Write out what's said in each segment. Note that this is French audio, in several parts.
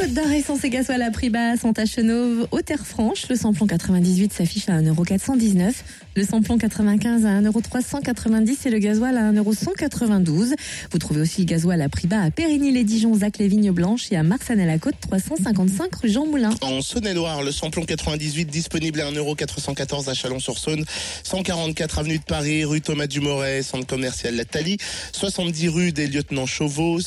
Côte d'Or, et gasoil à prix bas sont à Chenauve, au Terre Franche. Le samplon 98 s'affiche à 1,419€. Le samplon 95 à 1,390€ et le gasoil à 1,192€. Vous trouvez aussi le gasoil à prix bas à Périgny-les-Dijon, Zac les Vignes Blanches et à Marsanne-la-Côte, 355 rue Jean Moulin. En Saône-et-Loire, le samplon 98 disponible à 1,414€ à Chalon-sur-Saône, 144 avenue de Paris, rue Thomas Dumoret, centre commercial La Thalie, 70 rue des lieutenants Chauveau,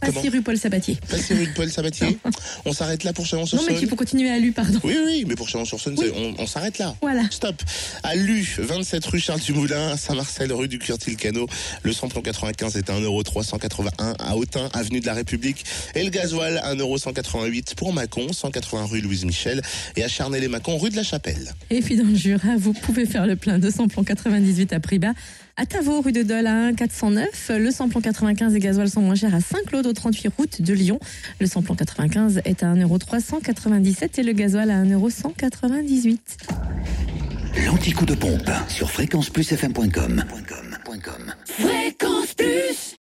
Passy rue Paul Sabatier. Passy rue de Paul Sabatier. on s'arrête là pour Non, Chalon-sur-Saône mais tu peux continuer à lui, pardon. Oui, oui, mais pour Chalon-sur-Saône, c'est- on, on s'arrête là. Voilà. Stop. À Lu, 27 rue Charles Dumoulin, à Saint-Marcel, rue du Curtil-Cano. Le samplon 95 est à 1,381€ à Autun, avenue de la République. Et le gasoil, 1,188€ pour Mâcon, 180 rue Louise Michel. Et à Charnay-les-Mâcon, rue de la Chapelle. Et puis dans le Jura, vous pouvez faire le plein de samplon 98 à prix bas. À Tavaux, rue de Dole, à 1,409. Le samplon 95 et gasoil sont moins chers à Saint-Claude, au 38 route de Lyon. Le samplon 95 est à 1,397€ et le gasoil à 1,198€. L'anti-coup de pompe sur fréquenceplusfm.com. Fréquence Plus